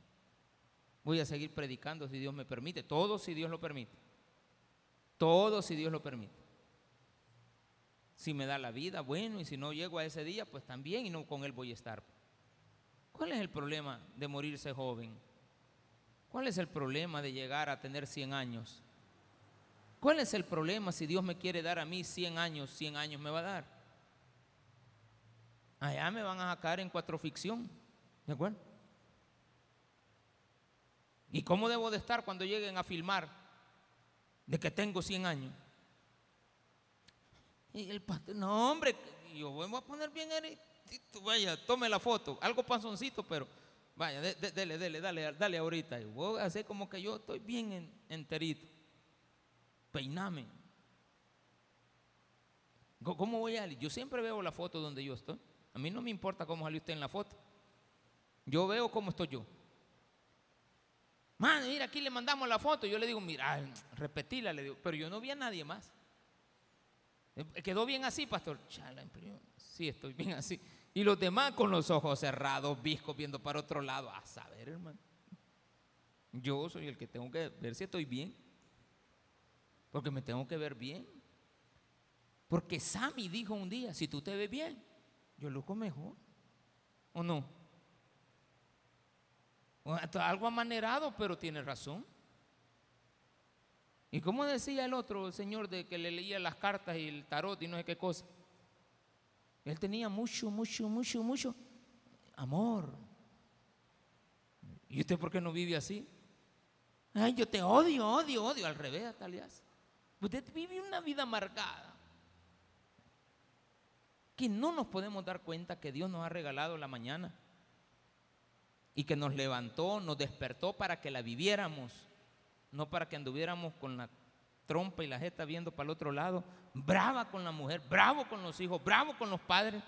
voy a seguir predicando si Dios me permite, todo si Dios lo permite, todo si Dios lo permite. Si me da la vida, bueno, y si no llego a ese día, pues también y no con Él voy a estar. ¿Cuál es el problema de morirse joven? ¿Cuál es el problema de llegar a tener 100 años? ¿Cuál es el problema si Dios me quiere dar a mí 100 años, 100 años me va a dar? Allá me van a sacar en cuatro ficción, ¿de acuerdo? ¿Y cómo debo de estar cuando lleguen a filmar de que tengo 100 años? Y el pastor, no, hombre, yo voy a poner bien erectito, vaya, tome la foto. Algo panzoncito, pero vaya, dele, dele, dale, dale ahorita. Y voy a hacer como que yo estoy bien enterito. Peiname. ¿Cómo voy a ir? Yo siempre veo la foto donde yo estoy. A mí no me importa cómo salió usted en la foto. Yo veo cómo estoy yo. Man, mira, aquí le mandamos la foto. Yo le digo, mira, repetila, le digo, pero yo no vi a nadie más. Eh, ¿Quedó bien así, pastor? Sí, estoy bien así. Y los demás con los ojos cerrados, viscos, viendo para otro lado. A saber, hermano. Yo soy el que tengo que ver si estoy bien. Porque me tengo que ver bien. Porque Sammy dijo un día, si tú te ves bien, yo luzco mejor. ¿O no? Algo amanerado, pero tiene razón. ¿Y cómo decía el otro señor de que le leía las cartas y el tarot y no sé qué cosa? Él tenía mucho, mucho, mucho, mucho amor. ¿Y usted por qué no vive así? Ay, yo te odio, odio, odio. Al revés, Talias. Usted vive una vida amargada. Que no nos podemos dar cuenta que Dios nos ha regalado la mañana y que nos levantó, nos despertó para que la viviéramos, no para que anduviéramos con la trompa y la jeta viendo para el otro lado, brava con la mujer, bravo con los hijos, bravo con los padres,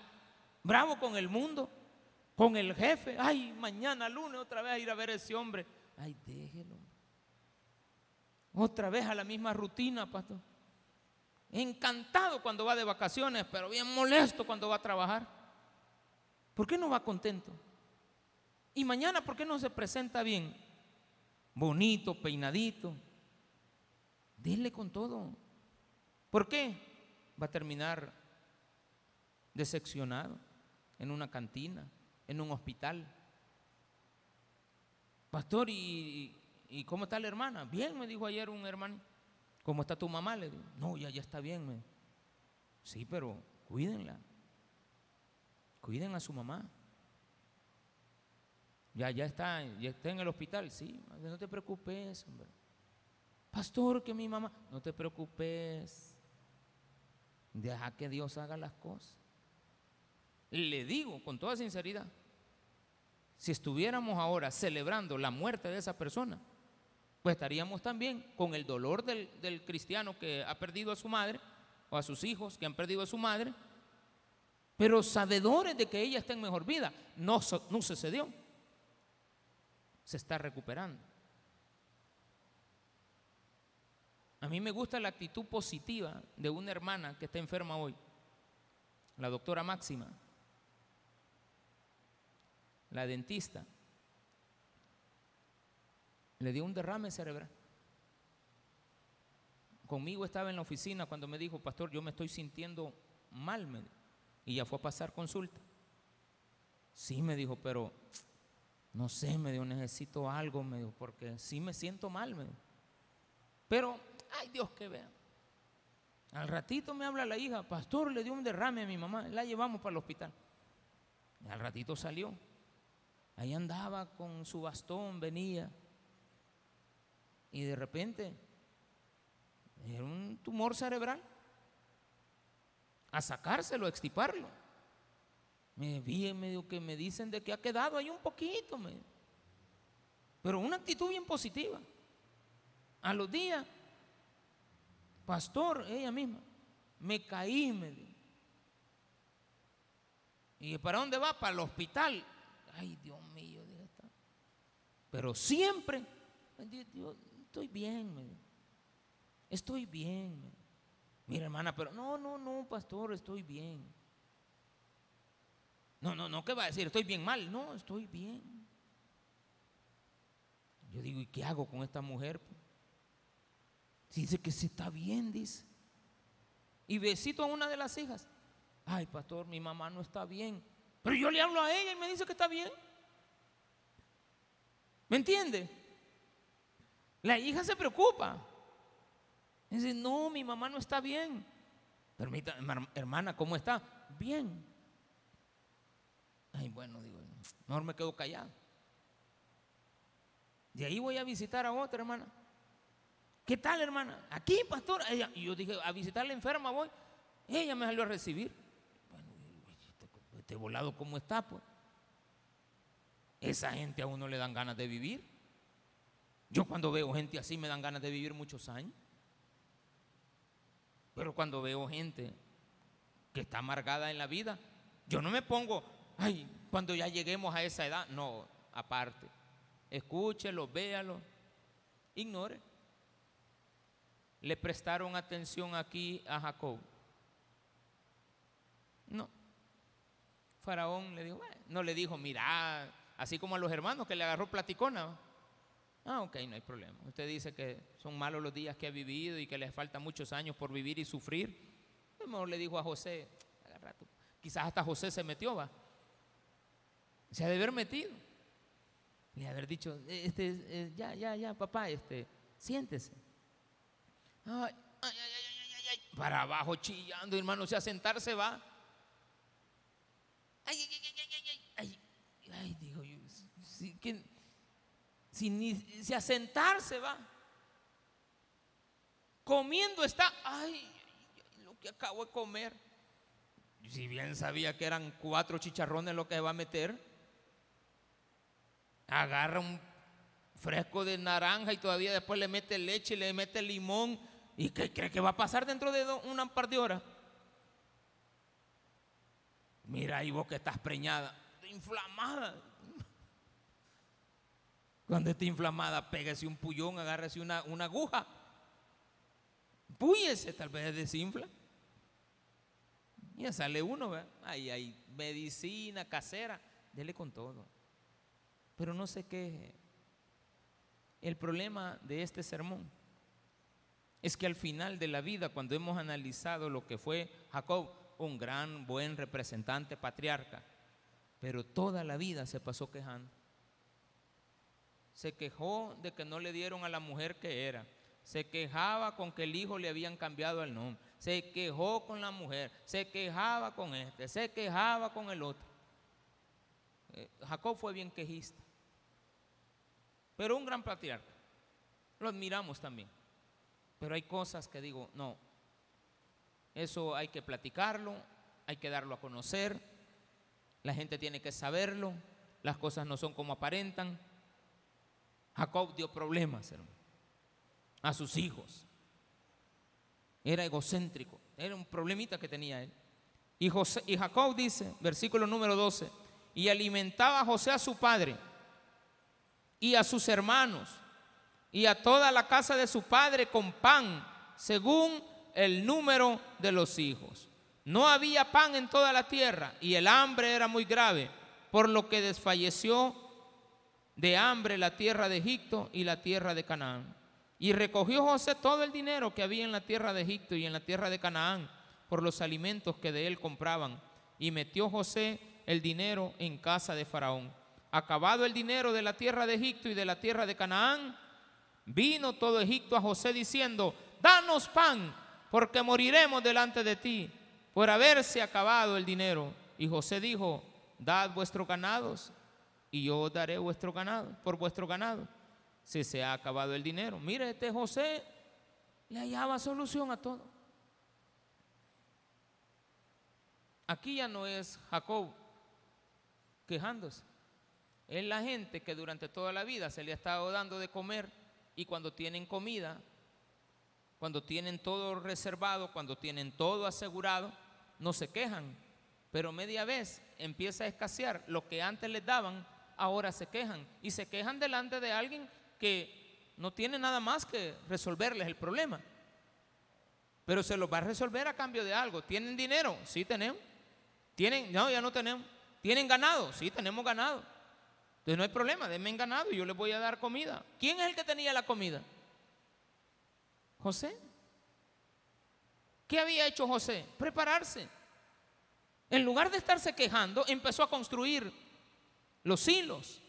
bravo con el mundo, con el jefe. Ay, mañana lunes otra vez a ir a ver a ese hombre. Ay, déjelo. Otra vez a la misma rutina, pastor. Encantado cuando va de vacaciones, pero bien molesto cuando va a trabajar. ¿Por qué no va contento? Y mañana, ¿por qué no se presenta bien? Bonito, peinadito. Dile con todo. ¿Por qué? Va a terminar decepcionado en una cantina, en un hospital. Pastor, ¿y, cómo está la hermana? Bien, me dijo ayer un hermano. ¿Cómo está tu mamá? Le digo, no, ya, ya está bien. Sí, pero cuídenla. Cuiden a su mamá. Ya, ya está, ya está en el hospital. Sí, no te preocupes, hombre. Pastor, que mi mamá, no te preocupes. Deja que Dios haga las cosas. Le digo con toda sinceridad, si estuviéramos ahora celebrando la muerte de esa persona, pues estaríamos también con el dolor del, del cristiano que ha perdido a su madre o a sus hijos que han perdido a su madre, pero sabedores de que ella está en mejor vida. No, no sucedió se está recuperando. A mí me gusta la actitud positiva de una hermana que está enferma hoy, la doctora Máxima, la dentista. Le dio un derrame cerebral. Conmigo estaba en la oficina cuando me dijo, pastor, yo me estoy sintiendo mal, y ya fue a pasar consulta. Sí, me dijo, pero no sé, me dijo, necesito algo, me dijo, porque sí me siento mal, me dijo. Pero, ay Dios que vea. Al ratito me habla la hija, pastor, le dio un derrame a mi mamá, la llevamos para el hospital. Y al ratito salió. Ahí andaba con su bastón, venía. Y de repente, era un tumor cerebral. A sacárselo, a extiparlo. Me vi en medio que me dicen de que ha quedado ahí un poquito, pero una actitud bien positiva. A los días, pastor, ella misma, me caí, me dijo. ¿Y para dónde va? Para el hospital. Ay, Dios mío, Pero siempre, estoy bien, me estoy bien. Mira, hermana, pero no, no, no, pastor, estoy bien. No, no, no, ¿qué va a decir? Estoy bien mal. No, estoy bien. Yo digo, ¿y qué hago con esta mujer? Dice que se está bien, dice. Y besito a una de las hijas. Ay, pastor, mi mamá no está bien. Pero yo le hablo a ella y me dice que está bien. ¿Me entiende? La hija se preocupa. Dice, no, mi mamá no está bien. Permítame, hermana, ¿cómo está? Bien. Ay, bueno, digo, mejor me quedo callado. De ahí voy a visitar a otra hermana. ¿Qué tal, hermana? Aquí, pastor. Y yo dije, a visitar la enferma voy. Ella me salió a recibir. Bueno, este volado cómo está, pues. Esa gente a uno le dan ganas de vivir. Yo cuando veo gente así me dan ganas de vivir muchos años. Pero cuando veo gente que está amargada en la vida, yo no me pongo, ay, cuando ya lleguemos a esa edad, no, aparte. Escúchelo, véalo, ignore. Le prestaron atención aquí a Jacob. No. Faraón le dijo, no le dijo, mira, así como a los hermanos que le agarró platicona. Ah, ok, no hay problema. Usted dice que son malos los días que ha vivido y que le faltan muchos años por vivir y sufrir. Mejor le dijo a José, agarra Quizás hasta José se metió, va. Se ha de haber metido. Le haber dicho, este, eh, ya, ya, ya, papá, este, siéntese. Ay, ay, ay, Para abajo chillando, hermano, si a sentarse va. Ay, ay, ay, ay, ay, ay, digo yo, si, si, ni, si a sentarse va. Comiendo está, ay, lo que acabo de comer. Si bien sabía que eran cuatro chicharrones lo que va a meter, agarra un fresco de naranja y todavía después le mete leche, le mete limón. ¿Y qué cree que va a pasar dentro de una par de horas? Mira ahí vos que estás preñada, inflamada. Cuando esté inflamada, pégase un pullón, agárrese una, una aguja. Púyese, tal vez desinfla. Ya sale uno, ¿verdad? Ahí hay medicina casera, dele con todo. Pero no sé qué. El problema de este sermón es que al final de la vida, cuando hemos analizado lo que fue Jacob, un gran, buen representante patriarca, pero toda la vida se pasó quejando. Se quejó de que no le dieron a la mujer que era. Se quejaba con que el hijo le habían cambiado el nombre. Se quejó con la mujer. Se quejaba con este. Se quejaba con el otro. Eh, Jacob fue bien quejista. Pero un gran patriarca. Lo admiramos también. Pero hay cosas que digo, no. Eso hay que platicarlo. Hay que darlo a conocer. La gente tiene que saberlo. Las cosas no son como aparentan. Jacob dio problemas, a sus hijos. Era egocéntrico, era un problemita que tenía él. Y Jacob dice, versículo número 12, y alimentaba a José a su padre y a sus hermanos y a toda la casa de su padre con pan, según el número de los hijos. No había pan en toda la tierra y el hambre era muy grave, por lo que desfalleció de hambre la tierra de Egipto y la tierra de Canaán. Y recogió José todo el dinero que había en la tierra de Egipto y en la tierra de Canaán por los alimentos que de él compraban. Y metió José el dinero en casa de Faraón. Acabado el dinero de la tierra de Egipto y de la tierra de Canaán, vino todo Egipto a José diciendo, danos pan, porque moriremos delante de ti, por haberse acabado el dinero. Y José dijo, dad vuestros ganados y yo daré vuestro ganado, por vuestro ganado, si se ha acabado el dinero. Mire, este José le hallaba solución a todo. Aquí ya no es Jacob quejándose. Es la gente que durante toda la vida se le ha estado dando de comer y cuando tienen comida, cuando tienen todo reservado, cuando tienen todo asegurado, no se quejan. Pero media vez empieza a escasear lo que antes les daban, ahora se quejan. Y se quejan delante de alguien que no tiene nada más que resolverles el problema. Pero se los va a resolver a cambio de algo. ¿Tienen dinero? Sí tenemos. ¿Tienen? No, ya no tenemos. ¿Tienen ganado? Sí, tenemos ganado. Entonces no hay problema, denme ganado y yo les voy a dar comida. ¿Quién es el que tenía la comida? José. ¿Qué había hecho José? Prepararse. En lugar de estarse quejando, empezó a construir los hilos,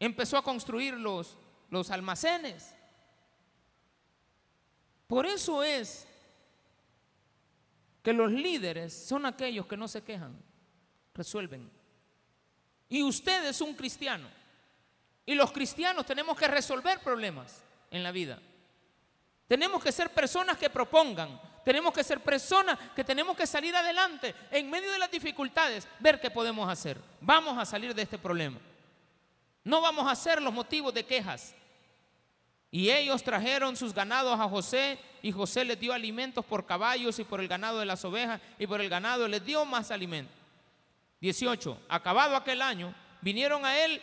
empezó a construir los, los almacenes. Por eso es que los líderes son aquellos que no se quejan, resuelven. Y usted es un cristiano. Y los cristianos tenemos que resolver problemas en la vida. Tenemos que ser personas que propongan. Tenemos que ser personas que tenemos que salir adelante en medio de las dificultades, ver qué podemos hacer. Vamos a salir de este problema. No vamos a ser los motivos de quejas. Y ellos trajeron sus ganados a José y José les dio alimentos por caballos y por el ganado de las ovejas y por el ganado les dio más alimento. 18. Acabado aquel año, vinieron a él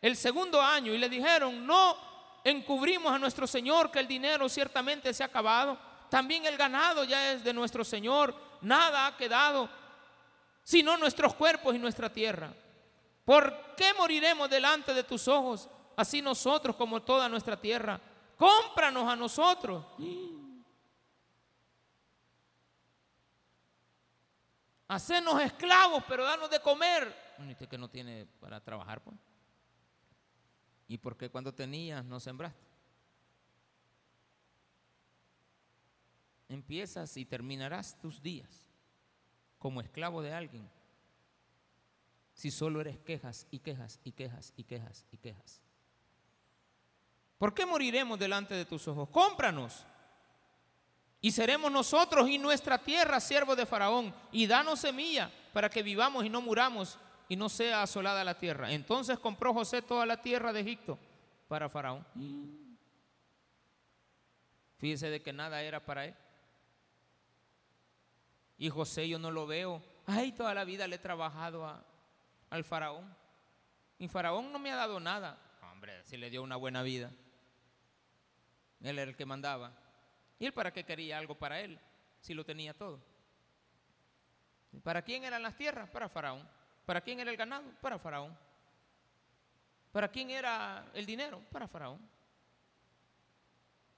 el segundo año y le dijeron, no encubrimos a nuestro Señor que el dinero ciertamente se ha acabado. También el ganado ya es de nuestro Señor. Nada ha quedado, sino nuestros cuerpos y nuestra tierra. ¿Por qué moriremos delante de tus ojos? así nosotros como toda nuestra tierra. Cómpranos a nosotros. Hacernos esclavos, pero danos de comer. usted que no tiene para trabajar, pues. ¿Y por qué cuando tenías no sembraste? Empiezas y terminarás tus días como esclavo de alguien si solo eres quejas y quejas y quejas y quejas y quejas. ¿Por qué moriremos delante de tus ojos? Cómpranos. Y seremos nosotros y nuestra tierra siervos de Faraón. Y danos semilla para que vivamos y no muramos y no sea asolada la tierra. Entonces compró José toda la tierra de Egipto para Faraón. Fíjese de que nada era para él. Y José yo no lo veo. Ay, toda la vida le he trabajado al Faraón. Y Faraón no me ha dado nada. Hombre, si le dio una buena vida. Él era el que mandaba. ¿Y él para qué quería algo para él si lo tenía todo? ¿Para quién eran las tierras? Para Faraón. ¿Para quién era el ganado? Para Faraón. ¿Para quién era el dinero? Para Faraón.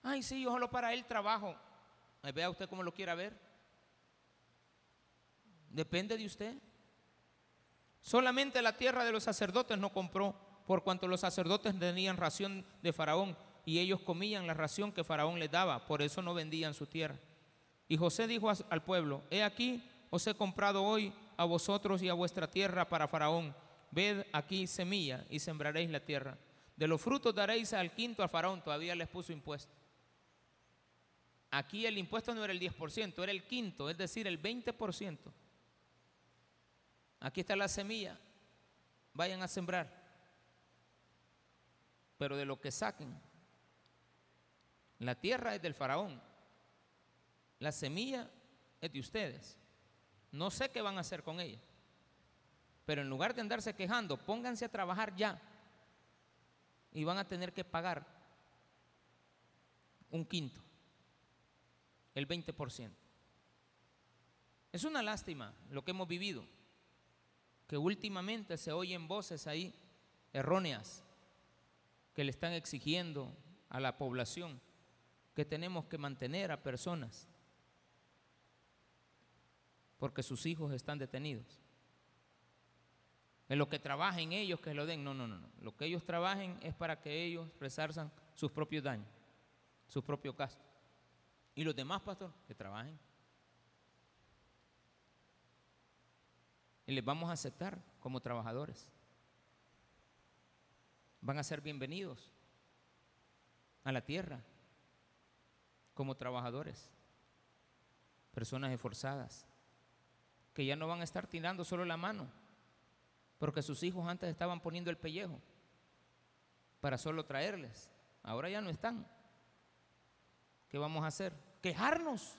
Ay, sí, yo solo para él trabajo. Vea usted cómo lo quiera ver. Depende de usted. Solamente la tierra de los sacerdotes no compró, por cuanto los sacerdotes tenían ración de Faraón y ellos comían la ración que Faraón les daba, por eso no vendían su tierra. Y José dijo al pueblo, he aquí, os he comprado hoy a vosotros y a vuestra tierra para Faraón. Ved aquí semilla y sembraréis la tierra. De los frutos daréis al quinto a Faraón, todavía les puso impuesto. Aquí el impuesto no era el 10%, era el quinto, es decir, el 20%. Aquí está la semilla, vayan a sembrar. Pero de lo que saquen, la tierra es del faraón. La semilla es de ustedes. No sé qué van a hacer con ella. Pero en lugar de andarse quejando, pónganse a trabajar ya. Y van a tener que pagar un quinto, el 20%. Es una lástima lo que hemos vivido, que últimamente se oyen voces ahí erróneas que le están exigiendo a la población que tenemos que mantener a personas porque sus hijos están detenidos. En lo que trabajen ellos, que lo den. No, no, no, no. Lo que ellos trabajen es para que ellos resarzan sus propios daños, sus propios gastos. Y los demás, pastor, que trabajen. Y les vamos a aceptar como trabajadores. Van a ser bienvenidos a la tierra como trabajadores, personas esforzadas, que ya no van a estar tirando solo la mano, porque sus hijos antes estaban poniendo el pellejo para solo traerles, ahora ya no están. ¿Qué vamos a hacer? ¿Quejarnos?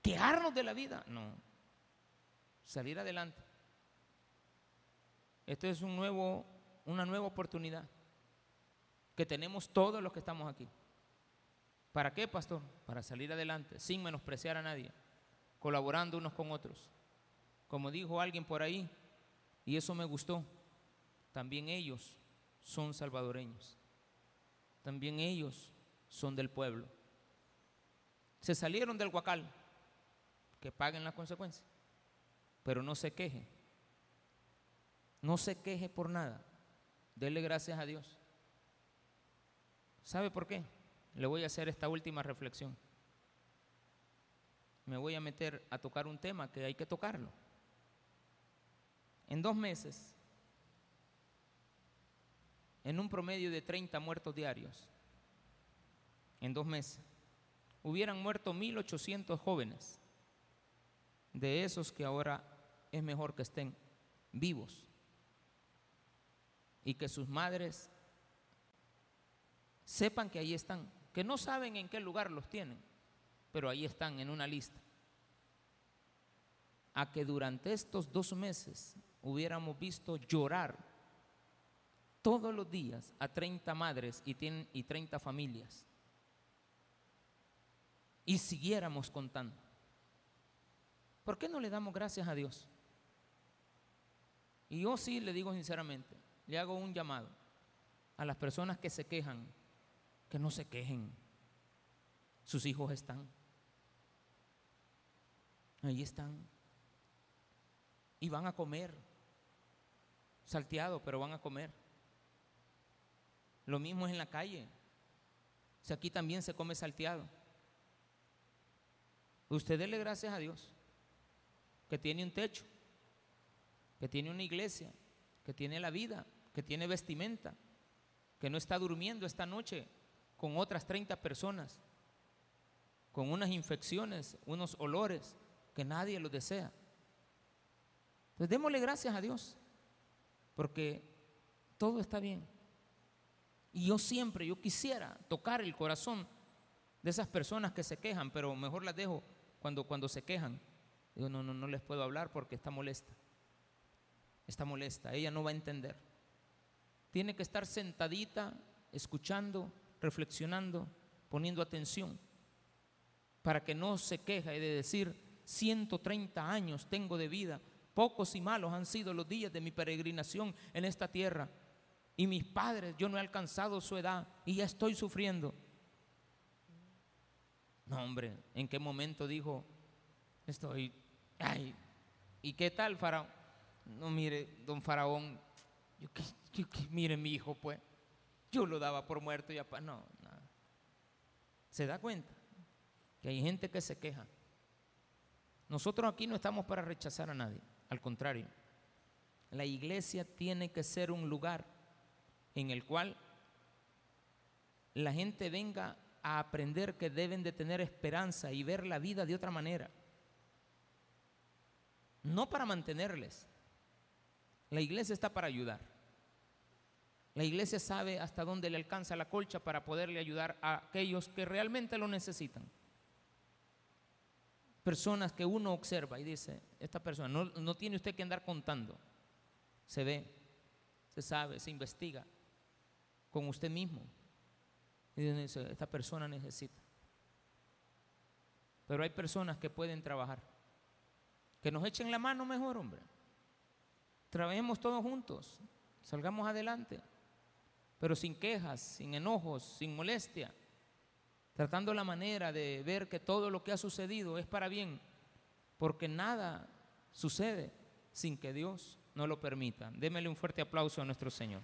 ¿Quejarnos de la vida? No, salir adelante. Esto es un nuevo, una nueva oportunidad que tenemos todos los que estamos aquí. ¿Para qué, pastor? Para salir adelante, sin menospreciar a nadie, colaborando unos con otros. Como dijo alguien por ahí, y eso me gustó, también ellos son salvadoreños. También ellos son del pueblo. Se salieron del huacal, que paguen las consecuencias, pero no se queje. No se queje por nada. Dele gracias a Dios. ¿Sabe por qué? Le voy a hacer esta última reflexión. Me voy a meter a tocar un tema que hay que tocarlo. En dos meses, en un promedio de 30 muertos diarios, en dos meses, hubieran muerto 1.800 jóvenes, de esos que ahora es mejor que estén vivos y que sus madres sepan que ahí están, que no saben en qué lugar los tienen, pero ahí están en una lista. A que durante estos dos meses hubiéramos visto llorar todos los días a 30 madres y, y 30 familias y siguiéramos contando. ¿Por qué no le damos gracias a Dios? Y yo sí le digo sinceramente, le hago un llamado a las personas que se quejan, que no se quejen. Sus hijos están. Ahí están. Y van a comer. Salteado, pero van a comer. Lo mismo es en la calle. Si aquí también se come salteado. Usted dele gracias a Dios que tiene un techo, que tiene una iglesia, que tiene la vida, que tiene vestimenta, que no está durmiendo esta noche con otras 30 personas, con unas infecciones, unos olores que nadie los desea. Entonces démosle gracias a Dios, porque todo está bien. Y yo siempre, yo quisiera tocar el corazón de esas personas que se quejan, pero mejor las dejo cuando, cuando se quejan. Digo, no, no, no les puedo hablar porque está molesta. Está molesta, ella no va a entender. Tiene que estar sentadita, escuchando, reflexionando, poniendo atención, para que no se queje de decir, 130 años tengo de vida, pocos y malos han sido los días de mi peregrinación en esta tierra. Y mis padres, yo no he alcanzado su edad y ya estoy sufriendo. No, hombre, ¿en qué momento dijo, estoy, ay, ¿y qué tal, Faraón? No, mire, don Faraón, yo, mire mi hijo, pues, yo lo daba por muerto y ya, no, nada. ¿Se da cuenta? Que hay gente que se queja. Nosotros aquí no estamos para rechazar a nadie, al contrario. La iglesia tiene que ser un lugar en el cual la gente venga a aprender que deben de tener esperanza y ver la vida de otra manera. No para mantenerles. La iglesia está para ayudar. La iglesia sabe hasta dónde le alcanza la colcha para poderle ayudar a aquellos que realmente lo necesitan. Personas que uno observa y dice, esta persona, no, tiene usted que andar contando. Se ve, se sabe, se investiga con usted mismo. Y dice, esta persona necesita. Pero hay personas que pueden trabajar. Que nos echen la mano mejor, hombre. Trabajemos todos juntos. Salgamos adelante. Pero sin quejas, sin enojos, sin molestia. Tratando la manera de ver que todo lo que ha sucedido es para bien. Porque nada sucede sin que Dios no lo permita. Démele un fuerte aplauso a nuestro Señor.